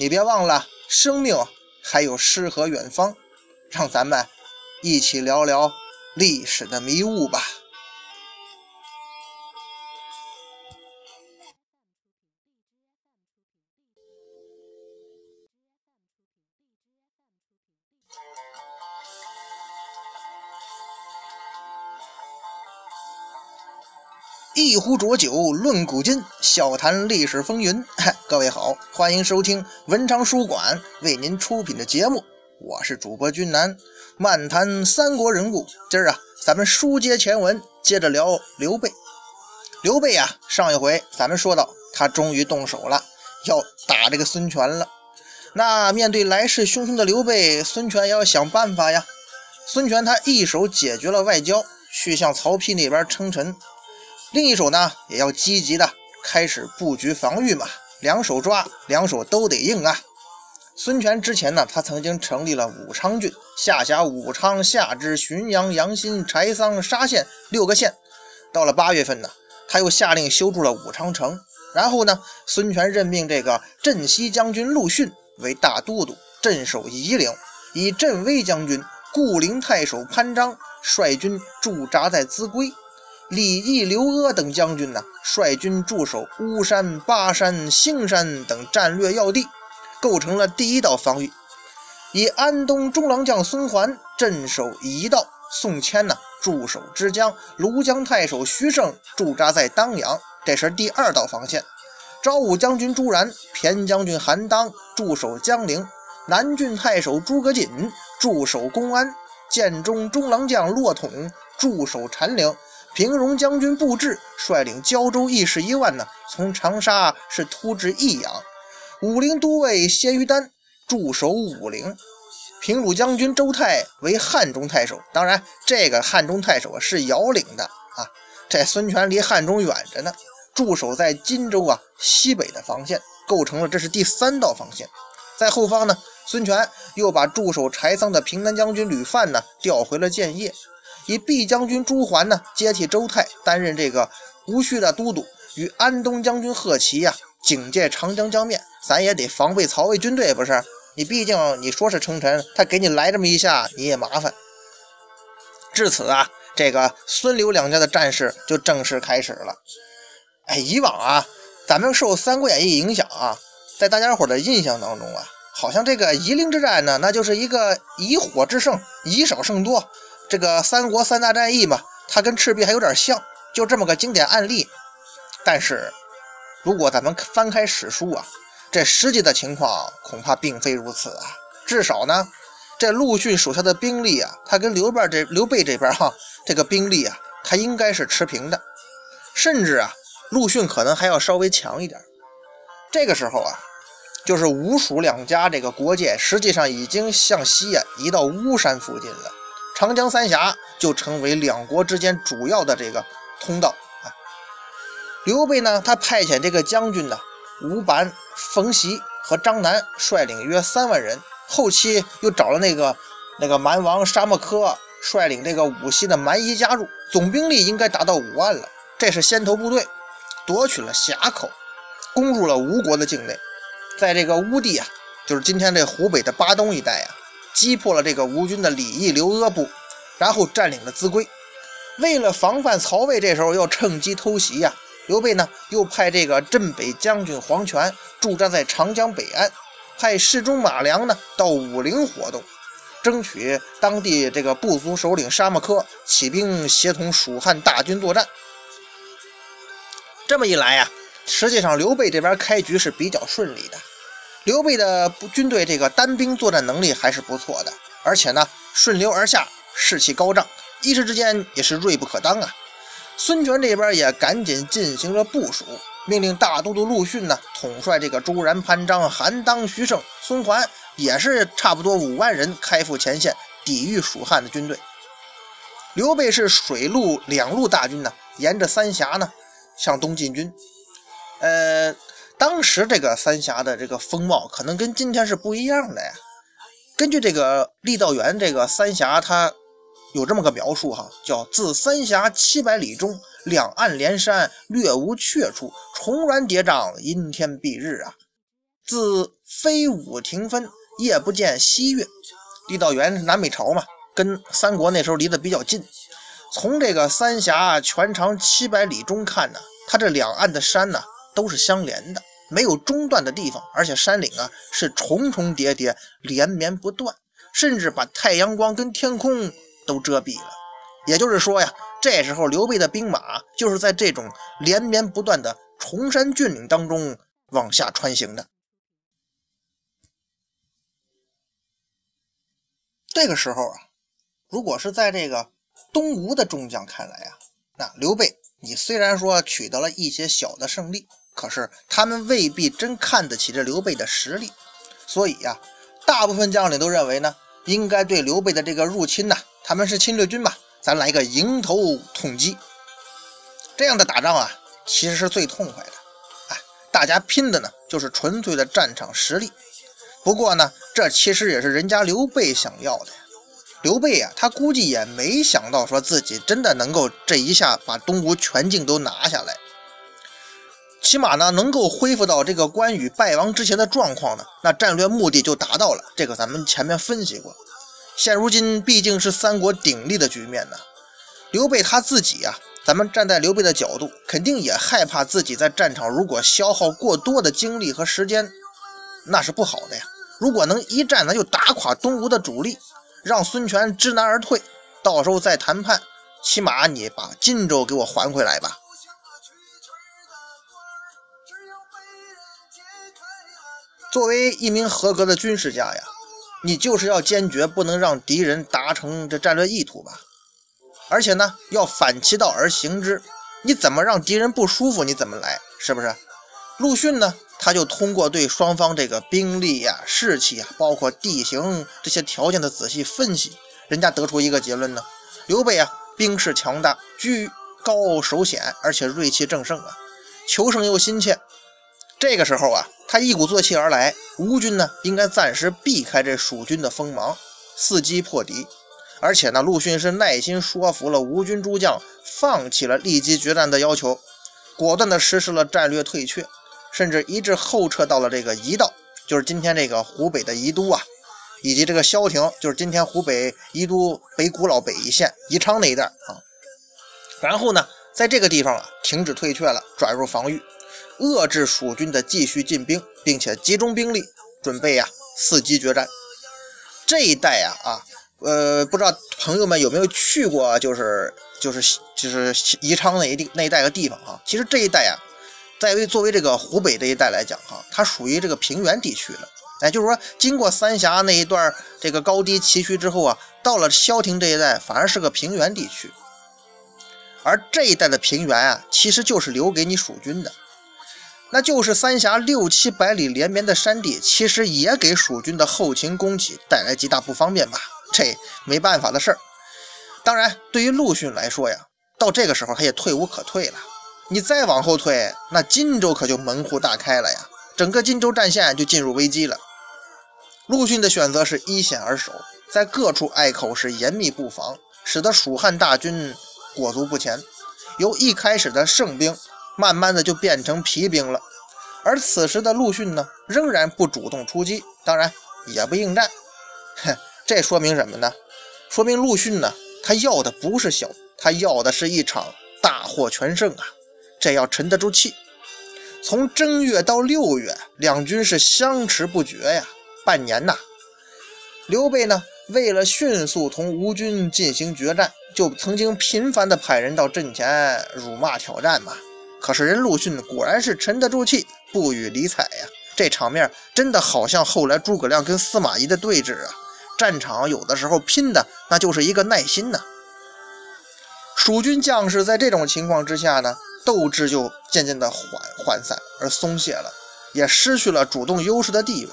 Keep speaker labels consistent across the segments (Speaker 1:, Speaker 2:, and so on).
Speaker 1: 你别忘了，生命还有诗和远方。让咱们一起聊聊历史的迷雾吧。一壶浊酒论古今，笑谈历史风云。各位好，欢迎收听文昌书馆为您出品的节目，我是主播君南，漫谈三国人物。今儿啊，咱们书接前文，接着聊刘备。刘备啊，上一回咱们说到，他终于动手了，要打这个孙权了。那面对来势汹汹的刘备，孙权也要想办法呀。孙权他一手解决了外交，去向曹丕那边称臣。另一手呢，也要积极的开始布局防御嘛，两手抓，两手都得硬啊。孙权之前呢，他曾经成立了武昌郡，下辖武昌、夏至、浔阳、阳新、柴桑、沙县六个县。到了八月份呢，他又下令修筑了武昌城。然后呢，孙权任命这个镇西将军陆逊为大都督，镇守夷陵，以镇威将军、固陵太守潘璋率军驻扎在秭归。李毅、刘阿等将军呢，率军驻守巫山、巴山、兴山等战略要地，构成了第一道防御。以安东中郎将孙桓镇守夷道，宋谦呢驻守之江，庐江太守徐盛驻扎在当阳，这是第二道防线。昭武将军朱然、偏将军韩当驻守江陵，南郡太守诸葛瑾驻守公安，建中中郎将骆统驻守禅陵。平戎将军布置率领胶州义士一万呢，从长沙是突至益阳。武陵都尉谢于丹驻守武陵。平鲁将军周泰为汉中太守，当然这个汉中太守是遥领的啊。这孙权离汉中远着呢，驻守在荆州啊西北的防线，构成了这是第三道防线。在后方呢，孙权又把驻守柴桑的平南将军吕范呢调回了建业。以毕将军朱桓呢接替周泰担任这个吴须的都督，与安东将军贺齐呀警戒长江江面，咱也得防备曹魏军队，不是？你毕竟你说是称臣，他给你来这么一下，你也麻烦。至此啊，这个孙刘两家的战事就正式开始了。哎，以往啊，咱们受《三国演义》影响啊，在大家伙的印象当中啊，好像这个夷陵之战呢，那就是一个以火制胜，以少胜多。这个三国三大战役嘛，它跟赤壁还有点像，就这么个经典案例。但是，如果咱们翻开史书啊，这实际的情况恐怕并非如此啊。至少呢，这陆逊手下的兵力啊，他跟刘备这刘备这边哈，这个兵力啊，他应该是持平的，甚至啊，陆逊可能还要稍微强一点。这个时候啊，就是吴蜀两家这个国界实际上已经向西啊移到巫山附近了。长江三峡就成为两国之间主要的这个通道啊。刘备呢，他派遣这个将军呢，吴班、冯习和张南率领约三万人，后期又找了那个那个蛮王沙漠柯率领这个五溪的蛮夷加入，总兵力应该达到五万了。这是先头部队，夺取了峡口，攻入了吴国的境内，在这个乌地啊，就是今天这湖北的巴东一带啊。击破了这个吴军的李毅、刘阿部，然后占领了秭归。为了防范曹魏这时候要趁机偷袭呀，刘备呢又派这个镇北将军黄权驻扎在长江北岸，派侍中马良呢到武陵活动，争取当地这个部族首领沙漠柯起兵协同蜀汉大军作战。这么一来呀，实际上刘备这边开局是比较顺利的。刘备的军队这个单兵作战能力还是不错的，而且呢顺流而下，士气高涨，一时之间也是锐不可当啊。孙权这边也赶紧进行了部署，命令大都督陆逊呢统帅这个朱然、潘璋、韩当、徐盛、孙桓，也是差不多五万人开赴前线抵御蜀汉的军队。刘备是水陆两路大军呢，沿着三峡呢向东进军。呃，当时这个三峡的这个风貌可能跟今天是不一样的呀。根据这个郦道元这个三峡，它有这么个描述哈，叫自三峡七百里中，两岸连山，略无阙处，重峦叠嶂，阴天蔽日啊。自飞舞停分，夜不见西月。郦道元南北朝嘛，跟三国那时候离得比较近。从这个三峡全长七百里中看呢，它这两岸的山呢都是相连的。没有中断的地方，而且山岭啊是重重叠叠，连绵不断，甚至把太阳光跟天空都遮蔽了。也就是说呀，这时候刘备的兵马就是在这种连绵不断的崇山峻岭当中往下穿行的。这个时候啊，如果是在这个东吴的众将看来啊，那刘备你虽然说取得了一些小的胜利。可是他们未必真看得起这刘备的实力，所以呀，大部分将领都认为呢，应该对刘备的这个入侵呢，他们是侵略军吧，咱来个迎头痛击。这样的打仗啊，其实是最痛快的。啊，大家拼的呢，就是纯粹的战场实力。不过呢，这其实也是人家刘备想要的呀。刘备呀，他估计也没想到说自己真的能够这一下把东吴全境都拿下来。起码呢，能够恢复到这个关羽败亡之前的状况呢，那战略目的就达到了。这个咱们前面分析过。现如今毕竟是三国鼎立的局面呢，刘备他自己呀，咱们站在刘备的角度，肯定也害怕自己在战场如果消耗过多的精力和时间，那是不好的呀。如果能一战呢就打垮东吴的主力，让孙权知难而退，到时候再谈判，起码你把荆州给我还回来吧。作为一名合格的军事家呀，你就是要坚决不能让敌人达成这战略意图吧，而且呢，要反其道而行之。你怎么让敌人不舒服，你怎么来，是不是？陆逊呢，他就通过对双方这个兵力呀、士气啊，包括地形这些条件的仔细分析，人家得出一个结论呢：刘备啊，兵势强大，居高守险，而且锐气正盛啊，求胜又心切。这个时候啊。他一鼓作气而来，吴军呢应该暂时避开这蜀军的锋芒，伺机破敌。而且呢，陆逊是耐心说服了吴军诸将，放弃了立即决战的要求，果断地实施了战略退却，甚至一直后撤到了这个宜道，就是今天这个湖北的宜都啊，以及这个萧亭，就是今天湖北宜都北古老北一线宜昌那一带啊。然后呢，在这个地方啊，停止退却了，转入防御。遏制蜀军的继续进兵，并且集中兵力准备呀伺机决战。这一带呀啊，呃，不知道朋友们有没有去过，就是就是就是宜昌那一地那一带的地方啊。其实这一带呀，在为作为这个湖北这一带来讲哈，它属于这个平原地区了。哎，就是说经过三峡那一段这个高低崎岖之后啊，到了萧亭这一带，反而是个平原地区。而这一带的平原啊，其实就是留给你蜀军的。那就是三峡六七百里连绵的山地，其实也给蜀军的后勤供给带来极大不方便吧？这没办法的事儿。当然，对于陆逊来说呀，到这个时候他也退无可退了。你再往后退，那荆州可就门户大开了呀，整个荆州战线就进入危机了。陆逊的选择是依险而守，在各处隘口是严密布防，使得蜀汉大军裹足不前，由一开始的胜兵。慢慢的就变成疲兵了，而此时的陆逊呢，仍然不主动出击，当然也不应战。哼，这说明什么呢？说明陆逊呢，他要的不是小，他要的是一场大获全胜啊！这要沉得住气。从正月到六月，两军是相持不绝呀，半年呐。刘备呢，为了迅速同吴军进行决战，就曾经频繁的派人到阵前辱骂挑战嘛。可是人陆逊果然是沉得住气，不予理睬呀。这场面真的好像后来诸葛亮跟司马懿的对峙啊！战场有的时候拼的那就是一个耐心呐。蜀军将士在这种情况之下呢，斗志就渐渐的缓涣散而松懈了，也失去了主动优势的地位。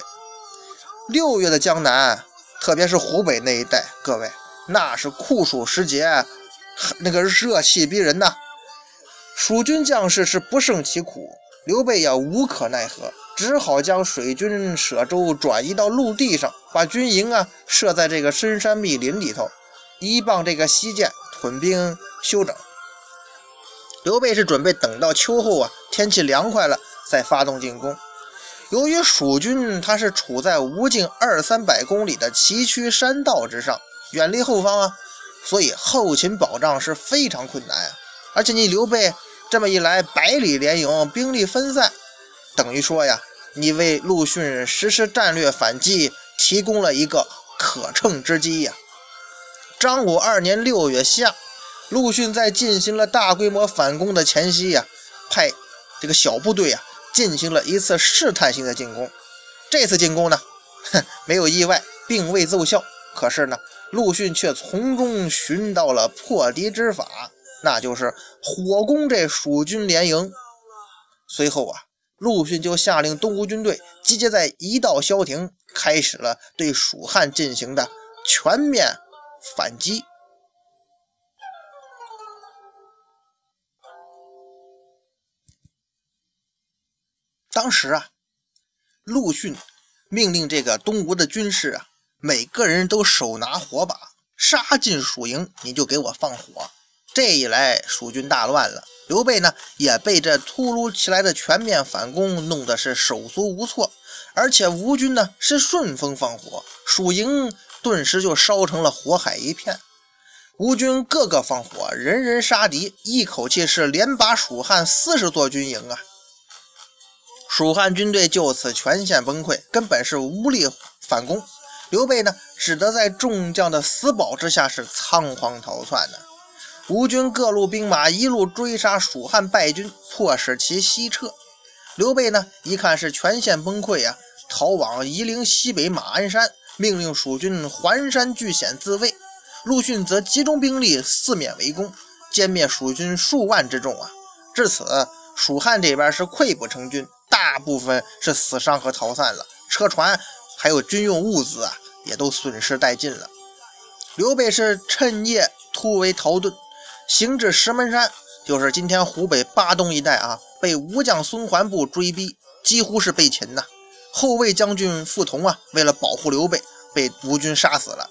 Speaker 1: 六月的江南，特别是湖北那一带，各位那是酷暑时节，那个热气逼人呐。蜀军将士是不胜其苦，刘备也无可奈何，只好将水军舍舟转移到陆地上，把军营啊设在这个深山密林里头，依傍这个西涧屯兵休整。刘备是准备等到秋后啊，天气凉快了再发动进攻。由于蜀军他是处在吴境二三百公里的崎岖山道之上，远离后方啊，所以后勤保障是非常困难啊。而且你刘备这么一来，百里连营，兵力分散，等于说呀，你为陆逊实施战略反击提供了一个可乘之机呀。张武二年六月下。陆逊在进行了大规模反攻的前夕呀，派这个小部队啊进行了一次试探性的进攻。这次进攻呢，哼，没有意外，并未奏效。可是呢，陆逊却从中寻到了破敌之法，那就是火攻这蜀军连营。随后啊，陆逊就下令东吴军队集结在一道萧亭，开始了对蜀汉进行的全面反击。当时啊，陆逊命令这个东吴的军士啊，每个人都手拿火把，杀进蜀营，你就给我放火。这一来，蜀军大乱了。刘备呢，也被这突如其来的全面反攻弄得是手足无措。而且吴军呢是顺风放火，蜀营顿时就烧成了火海一片。吴军个个放火，人人杀敌，一口气是连拔蜀汉四十座军营啊！蜀汉军队就此全线崩溃，根本是无力反攻。刘备呢，只得在众将的死保之下是仓皇逃窜呢。吴军各路兵马一路追杀蜀汉败军，迫使其西撤。刘备呢，一看是全线崩溃啊，逃往夷陵西北马鞍山，命令蜀军环山据险自卫。陆逊则集中兵力四面围攻，歼灭蜀军数万之众啊。至此，蜀汉这边是溃不成军。大部分是死伤和逃散了，车船还有军用物资啊，也都损失殆尽了。刘备是趁夜突围逃遁，行至石门山，就是今天湖北巴东一带啊，被吴将孙桓部追逼，几乎是被擒呐。后卫将军傅彤啊，为了保护刘备，被吴军杀死了。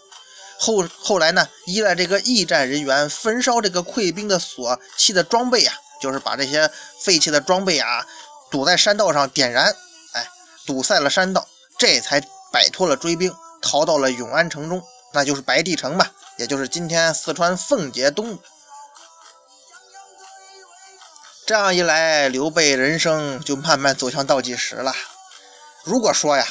Speaker 1: 后后来呢，依赖这个驿站人员焚烧这个溃兵的所弃的装备啊，就是把这些废弃的装备啊。堵在山道上点燃，哎，堵塞了山道，这才摆脱了追兵，逃到了永安城中，那就是白帝城嘛，也就是今天四川奉节东。这样一来，刘备人生就慢慢走向倒计时了。如果说呀，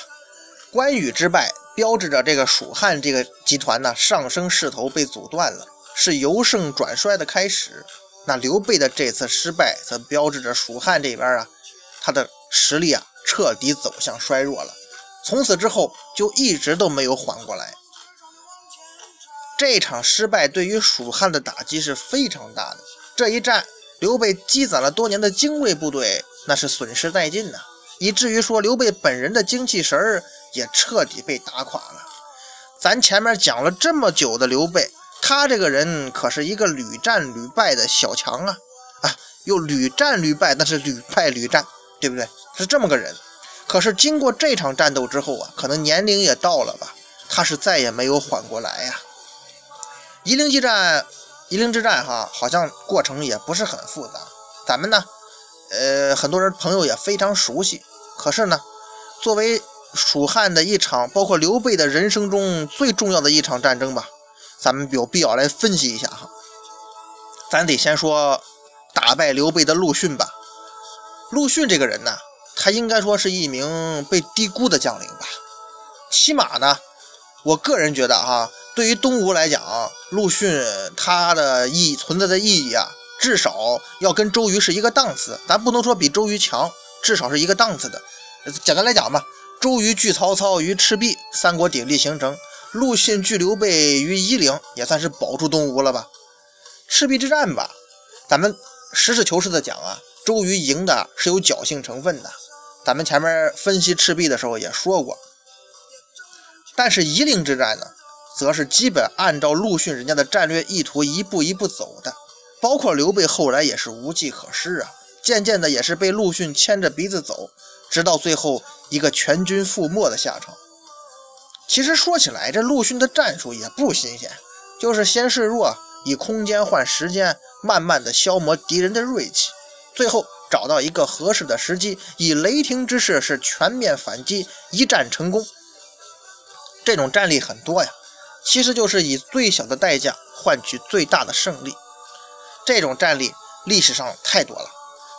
Speaker 1: 关羽之败标志着这个蜀汉这个集团呢上升势头被阻断了，是由盛转衰的开始，那刘备的这次失败则标志着蜀汉这边啊。他的实力啊，彻底走向衰弱了。从此之后，就一直都没有缓过来。这场失败对于蜀汉的打击是非常大的。这一战，刘备积攒了多年的精锐部队，那是损失殆尽呐，以至于说刘备本人的精气神儿也彻底被打垮了。咱前面讲了这么久的刘备，他这个人可是一个屡战屡败的小强啊啊，又屡战屡败，那是屡败屡战。对不对？是这么个人，可是经过这场战斗之后啊，可能年龄也到了吧，他是再也没有缓过来呀。夷陵之战，夷陵之战哈，好像过程也不是很复杂，咱们呢，呃，很多人朋友也非常熟悉。可是呢，作为蜀汉的一场，包括刘备的人生中最重要的一场战争吧，咱们有必要来分析一下哈。咱得先说打败刘备的陆逊吧。陆逊这个人呢，他应该说是一名被低估的将领吧。起码呢，我个人觉得哈，对于东吴来讲，陆逊他的意义存在的意义啊，至少要跟周瑜是一个档次。咱不能说比周瑜强，至少是一个档次的。简单来讲吧，周瑜拒曹操于赤壁，三国鼎立形成；陆逊拒刘备于夷陵，也算是保住东吴了吧。赤壁之战吧，咱们。实事求是的讲啊，周瑜赢的是有侥幸成分的。咱们前面分析赤壁的时候也说过，但是夷陵之战呢，则是基本按照陆逊人家的战略意图一步一步走的。包括刘备后来也是无计可施啊，渐渐的也是被陆逊牵着鼻子走，直到最后一个全军覆没的下场。其实说起来，这陆逊的战术也不新鲜，就是先示弱，以空间换时间，慢慢的消磨敌人的锐气，最后找到一个合适的时机，以雷霆之势是全面反击，一战成功。这种战例很多呀，其实就是以最小的代价换取最大的胜利。这种战例历史上太多了，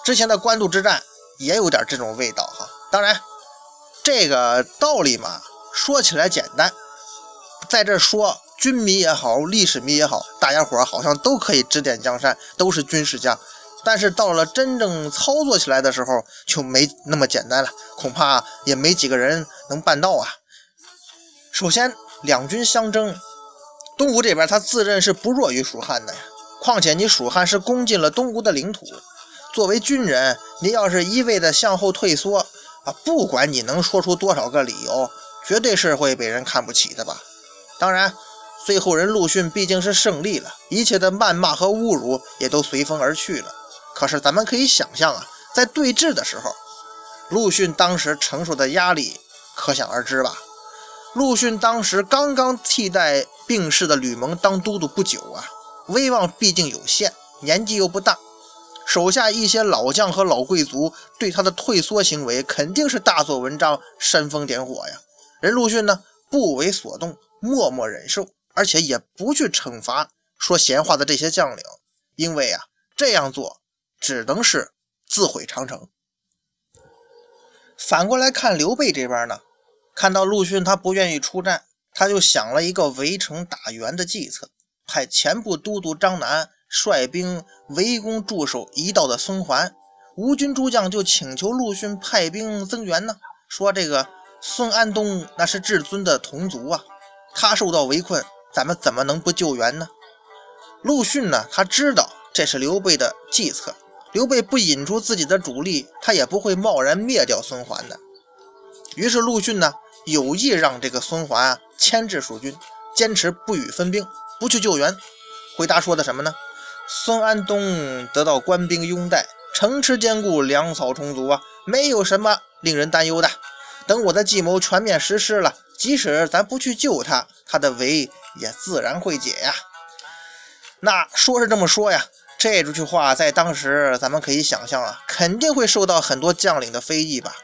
Speaker 1: 之前的官渡之战也有点这种味道哈。当然，这个道理嘛。说起来简单，在这说军迷也好，历史迷也好，大家伙好像都可以指点江山，都是军事家。但是到了真正操作起来的时候，就没那么简单了，恐怕也没几个人能办到啊。首先，两军相争，东吴这边他自认是不弱于蜀汉的呀。况且你蜀汉是攻进了东吴的领土，作为军人，你要是一味的向后退缩啊，不管你能说出多少个理由。绝对是会被人看不起的吧？当然，最后人陆逊毕竟是胜利了，一切的谩骂和侮辱也都随风而去了。可是咱们可以想象啊，在对峙的时候，陆逊当时承受的压力可想而知吧？陆逊当时刚刚替代病逝的吕蒙当都督不久啊，威望毕竟有限，年纪又不大，手下一些老将和老贵族对他的退缩行为肯定是大做文章，煽风点火呀。人陆逊呢，不为所动，默默忍受，而且也不去惩罚说闲话的这些将领，因为啊，这样做只能是自毁长城。反过来看刘备这边呢，看到陆逊他不愿意出战，他就想了一个围城打援的计策，派前部都督张南率兵围攻驻守一道的孙桓，吴军诸将就请求陆逊派兵增援呢，说这个。孙安东那是至尊的同族啊，他受到围困，咱们怎么能不救援呢？陆逊呢，他知道这是刘备的计策，刘备不引出自己的主力，他也不会贸然灭掉孙桓的。于是陆逊呢，有意让这个孙桓啊牵制蜀军，坚持不予分兵，不去救援。回答说的什么呢？孙安东得到官兵拥戴，城池坚固，粮草充足啊，没有什么令人担忧的。等我的计谋全面实施了，即使咱不去救他，他的围也自然会解呀。那说是这么说呀，这句话在当时咱们可以想象啊，肯定会受到很多将领的非议吧。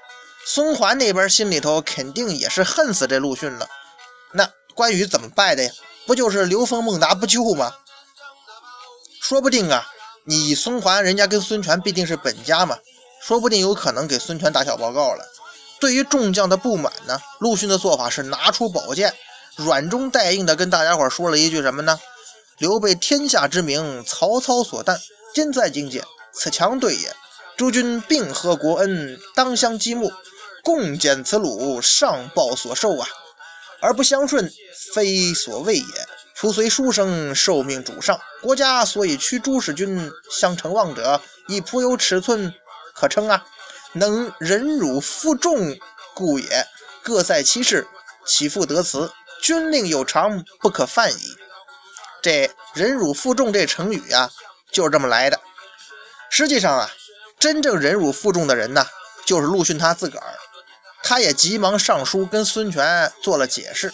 Speaker 1: 孙桓那边心里头肯定也是恨死这陆逊了。那关羽怎么败的呀？不就是刘封、孟达不救吗？说不定啊，你孙桓人家跟孙权毕竟是本家嘛，说不定有可能给孙权打小报告了。对于众将的不满呢，陆逊的做法是拿出宝剑，软中带硬的跟大家伙说了一句什么呢？刘备天下之名，曹操所诞，今在境界，此强对也。诸君并合国恩，当相积木，共减此虏，上报所受啊！而不相顺，非所谓也。夫随书生受命主上，国家所以驱诸使君相承望者，亦颇有尺寸可称啊！能忍辱负重，故也。各在其事，岂复得辞？军令有常，不可犯矣。这忍辱负重这成语啊，就是这么来的。实际上啊，真正忍辱负重的人呢，就是陆逊他自个儿。他也急忙上书跟孙权做了解释。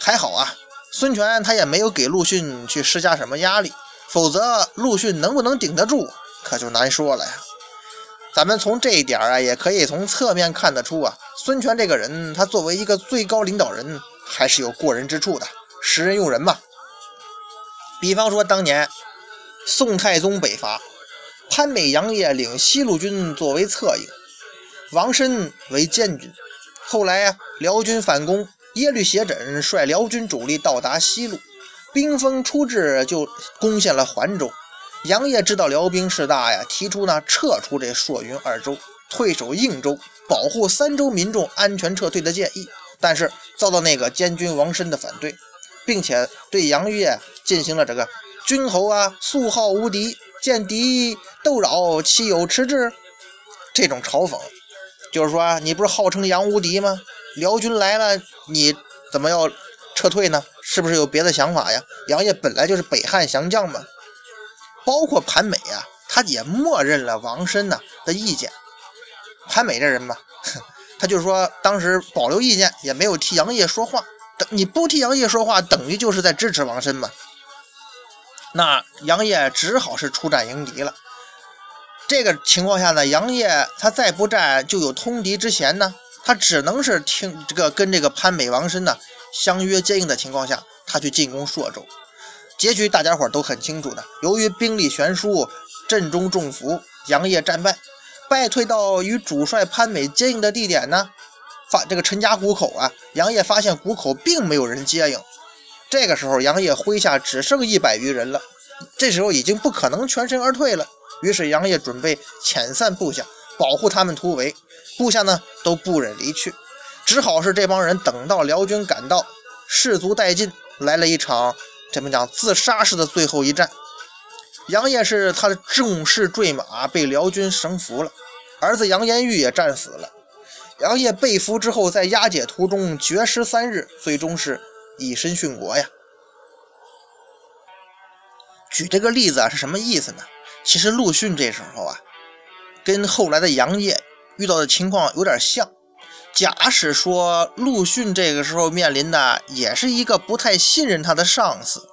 Speaker 1: 还好啊，孙权他也没有给陆逊去施加什么压力，否则陆逊能不能顶得住，可就难说了呀。咱们从这一点啊，也可以从侧面看得出啊，孙权这个人，他作为一个最高领导人，还是有过人之处的，识人用人嘛。比方说，当年宋太宗北伐，潘美、杨业领西路军作为侧应，王申为监军。后来啊，辽军反攻，耶律斜轸率辽军主力到达西路，兵锋出至，就攻陷了环州。杨业知道辽兵势大呀，提出呢撤出这朔云二州，退守应州，保护三州民众安全撤退的建议，但是遭到那个监军王申的反对，并且对杨业进行了这个军侯啊，素好无敌，见敌斗扰，岂有迟滞？这种嘲讽，就是说你不是号称杨无敌吗？辽军来了，你怎么要撤退呢？是不是有别的想法呀？杨业本来就是北汉降将嘛，包括潘美啊，他也默认了王申呐的意见。潘美这人吧，他就是说当时保留意见，也没有替杨业说话。等你不替杨业说话，等于就是在支持王申嘛。那杨业只好是出战迎敌了。这个情况下呢，杨业他再不战就有通敌之嫌呢，他只能是听这个跟这个潘美、王申呢相约接应的情况下，他去进攻朔州。结局大家伙都很清楚的，由于兵力悬殊，阵中中伏，杨业战败，败退到与主帅潘美接应的地点呢，发这个陈家谷口啊，杨业发现谷口并没有人接应。这个时候，杨业麾下只剩一百余人了，这时候已经不可能全身而退了。于是杨业准备遣散部下，保护他们突围。部下呢都不忍离去，只好是这帮人等到辽军赶到，士卒殆尽，来了一场怎么讲自杀式的最后一战。杨业是他的重士坠马，被辽军绳俘了，儿子杨延玉也战死了。杨业被俘之后，在押解途中绝食三日，最终是以身殉国呀。举这个例子啊，是什么意思呢？其实陆逊这时候啊，跟后来的杨业遇到的情况有点像。假使说陆逊这个时候面临的也是一个不太信任他的上司，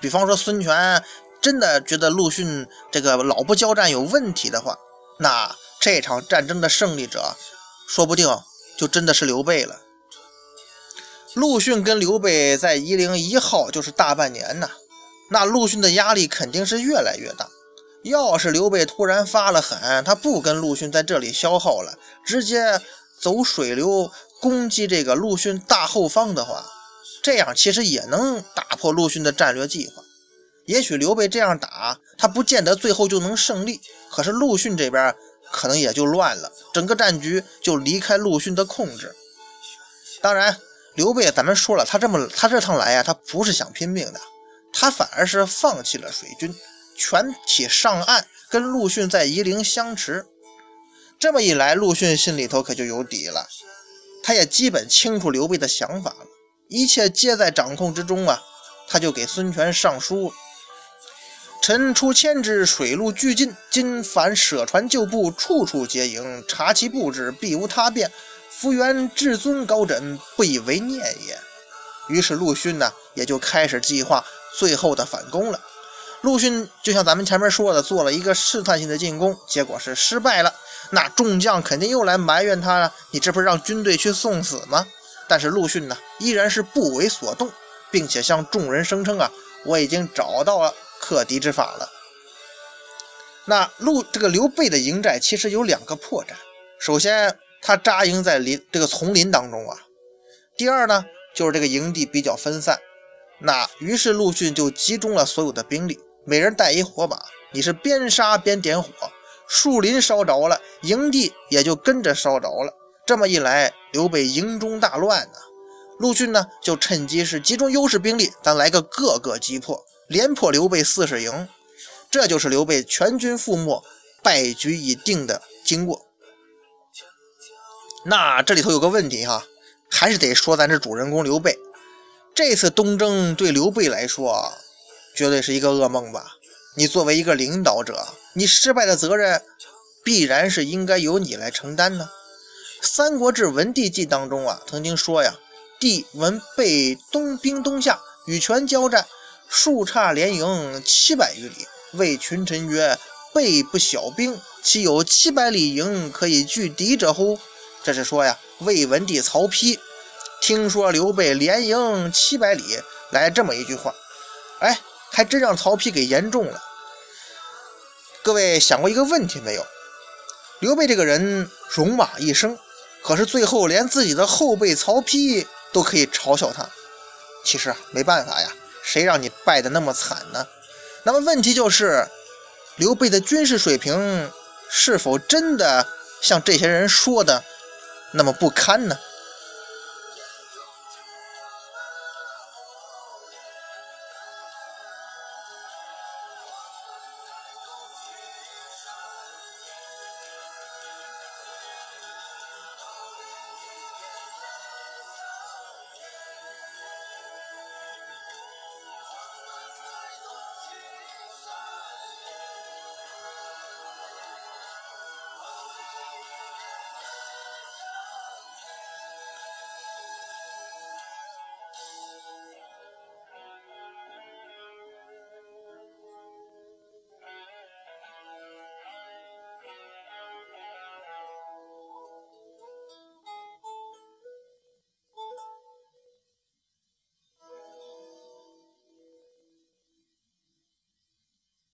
Speaker 1: 比方说孙权真的觉得陆逊这个老不交战有问题的话，那这场战争的胜利者说不定就真的是刘备了。陆逊跟刘备在夷陵一耗就是大半年呐，那陆逊的压力肯定是越来越大。要是刘备突然发了狠，他不跟陆逊在这里消耗了，直接走水流攻击这个陆逊大后方的话，这样其实也能打破陆逊的战略计划。也许刘备这样打，他不见得最后就能胜利，可是陆逊这边可能也就乱了，整个战局就离开陆逊的控制。当然，刘备咱们说了，他这么他这趟来呀，他不是想拼命的，他反而是放弃了水军。全体上岸，跟陆逊在夷陵相持。这么一来，陆逊心里头可就有底了，他也基本清楚刘备的想法了，一切皆在掌控之中啊！他就给孙权上书：“臣出千之，水陆俱进，今反舍船就步，处处皆营，察其布置，必无他变。夫元至尊高枕，不以为念也。”于是陆逊呢，也就开始计划最后的反攻了。陆逊就像咱们前面说的，做了一个试探性的进攻，结果是失败了。那众将肯定又来埋怨他了，你这不是让军队去送死吗？但是陆逊呢，依然是不为所动，并且向众人声称啊，我已经找到了克敌之法了。那陆这个刘备的营寨其实有两个破绽，首先他扎营在林这个丛林当中啊，第二呢就是这个营地比较分散。那于是陆逊就集中了所有的兵力。每人带一火把，你是边杀边点火，树林烧着了，营地也就跟着烧着了。这么一来，刘备营中大乱呐。陆逊呢，就趁机是集中优势兵力，咱来个个个击破，连破刘备四十营。这就是刘备全军覆没、败局已定的经过。那这里头有个问题哈，还是得说咱这主人公刘备，这次东征对刘备来说。绝对是一个噩梦吧？你作为一个领导者，你失败的责任必然是应该由你来承担呢。《三国志·文帝纪》当中啊，曾经说呀：“帝闻备东兵东下，与权交战，数差连营七百余里，谓群臣曰：‘备不小兵，岂有七百里营可以拒敌者乎？’”这是说呀，魏文帝曹丕听说刘备连营七百里，来这么一句话，哎。还真让曹丕给言中了。各位想过一个问题没有？刘备这个人戎马一生，可是最后连自己的后辈曹丕都可以嘲笑他。其实啊没办法呀，谁让你败得那么惨呢？那么问题就是，刘备的军事水平是否真的像这些人说的那么不堪呢？